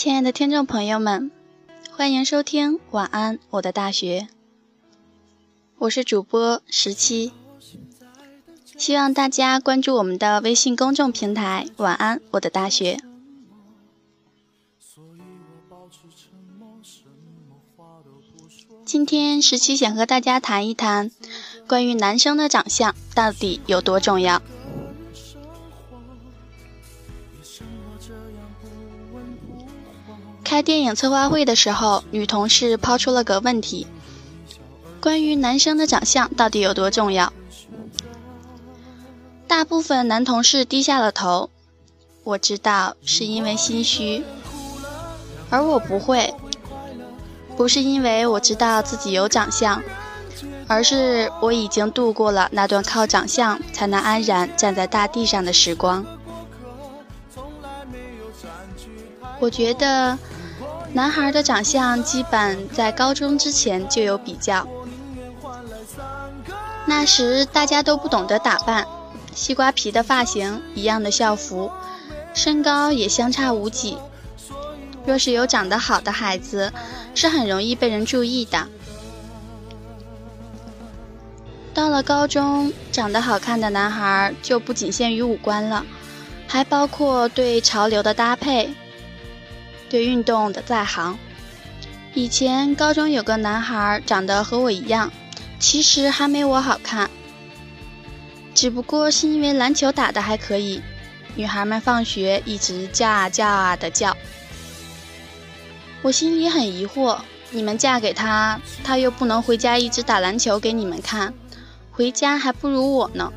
亲爱的听众朋友们，欢迎收听《晚安我的大学》，我是主播十七，希望大家关注我们的微信公众平台“晚安我的大学”。今天十七想和大家谈一谈，关于男生的长相到底有多重要。开电影策划会的时候，女同事抛出了个问题：关于男生的长相到底有多重要？大部分男同事低下了头。我知道是因为心虚，而我不会，不是因为我知道自己有长相，而是我已经度过了那段靠长相才能安然站在大地上的时光。我觉得。男孩的长相基本在高中之前就有比较，那时大家都不懂得打扮，西瓜皮的发型，一样的校服，身高也相差无几。若是有长得好的孩子，是很容易被人注意的。到了高中，长得好看的男孩就不仅限于五官了，还包括对潮流的搭配。对运动的在行。以前高中有个男孩长得和我一样，其实还没我好看，只不过是因为篮球打得还可以，女孩们放学一直叫啊叫啊的叫。我心里很疑惑，你们嫁给他，他又不能回家一直打篮球给你们看，回家还不如我呢。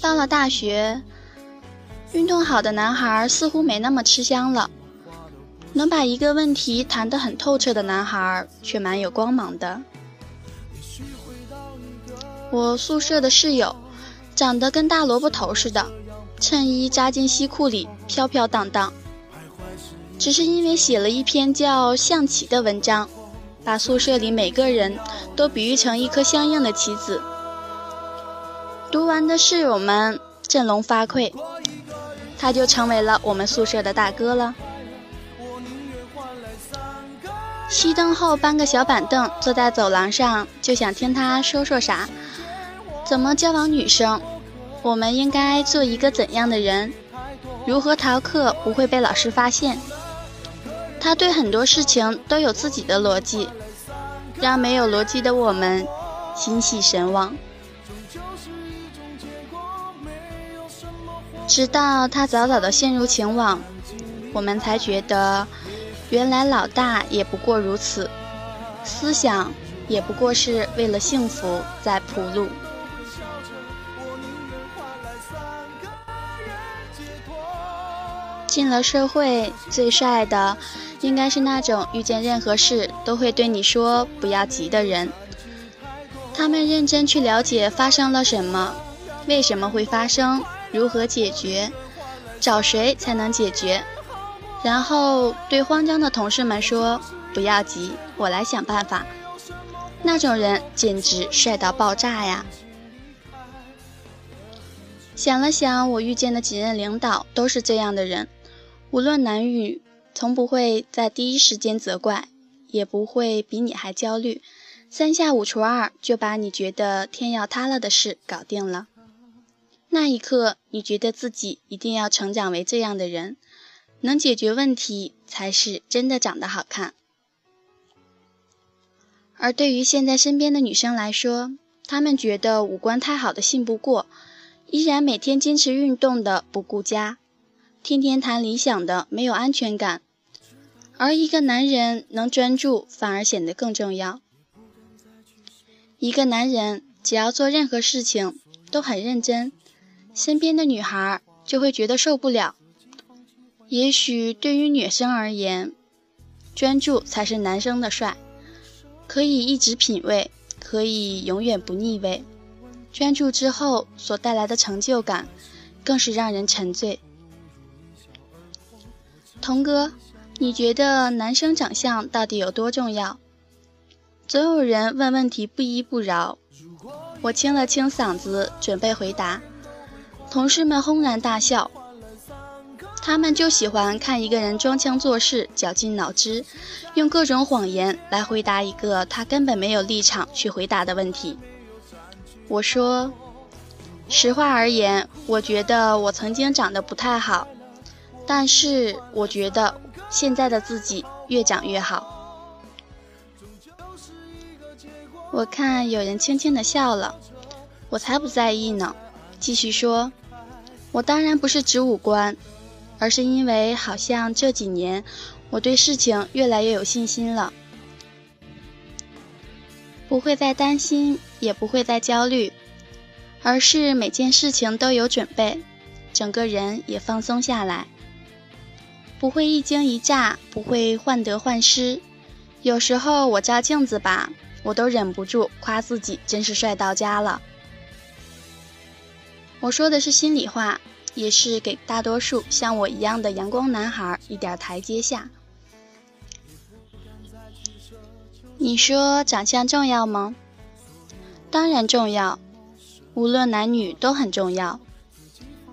到了大学，运动好的男孩似乎没那么吃香了。能把一个问题谈得很透彻的男孩，却蛮有光芒的。我宿舍的室友，长得跟大萝卜头似的，衬衣扎进西裤里，飘飘荡荡。只是因为写了一篇叫《象棋》的文章，把宿舍里每个人都比喻成一颗相应的棋子。读完的室友们振聋发聩，他就成为了我们宿舍的大哥了。熄灯后搬个小板凳，坐在走廊上，就想听他说说啥，怎么交往女生，我们应该做一个怎样的人，如何逃课不会被老师发现。他对很多事情都有自己的逻辑，让没有逻辑的我们心系神往。直到他早早的陷入情网，我们才觉得。原来老大也不过如此，思想也不过是为了幸福在铺路。进了社会，最帅的应该是那种遇见任何事都会对你说“不要急”的人。他们认真去了解发生了什么，为什么会发生，如何解决，找谁才能解决。然后对慌张的同事们说：“不要急，我来想办法。”那种人简直帅到爆炸呀！想了想，我遇见的几任领导都是这样的人，无论男女，从不会在第一时间责怪，也不会比你还焦虑，三下五除二就把你觉得天要塌了的事搞定了。那一刻，你觉得自己一定要成长为这样的人。能解决问题才是真的长得好看。而对于现在身边的女生来说，她们觉得五官太好的信不过，依然每天坚持运动的不顾家，天天谈理想的没有安全感。而一个男人能专注，反而显得更重要。一个男人只要做任何事情都很认真，身边的女孩就会觉得受不了。也许对于女生而言，专注才是男生的帅，可以一直品味，可以永远不腻味。专注之后所带来的成就感，更是让人沉醉。童哥，你觉得男生长相到底有多重要？总有人问问题不依不饶，我清了清嗓子，准备回答，同事们轰然大笑。他们就喜欢看一个人装腔作势、绞尽脑汁，用各种谎言来回答一个他根本没有立场去回答的问题。我说，实话而言，我觉得我曾经长得不太好，但是我觉得现在的自己越长越好。我看有人轻轻的笑了，我才不在意呢。继续说，我当然不是指五官，而是因为好像这几年我对事情越来越有信心了，不会再担心，也不会再焦虑，而是每件事情都有准备，整个人也放松下来，不会一惊一乍，不会患得患失。有时候我照镜子吧，我都忍不住夸自己真是帅到家了。我说的是心里话，也是给大多数像我一样的阳光男孩一点台阶下。你说长相重要吗？当然重要，无论男女都很重要。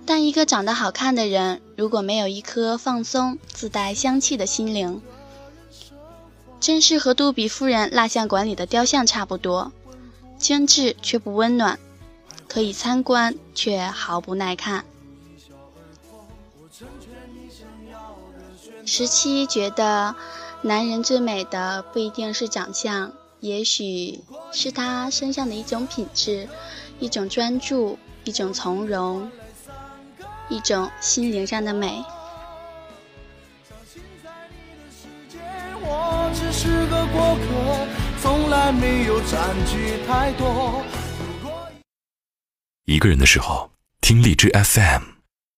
但一个长得好看的人，如果没有一颗放松、自带香气的心灵，真是和杜比夫人蜡像馆里的雕像差不多，精致却不温暖。可以参观，却毫不耐看。十七觉得，男人最美的不一定是长相，也许是他身上的一种品质，一种专注，一种从容，一种心灵上的美。一个人的时候，听荔枝 FM。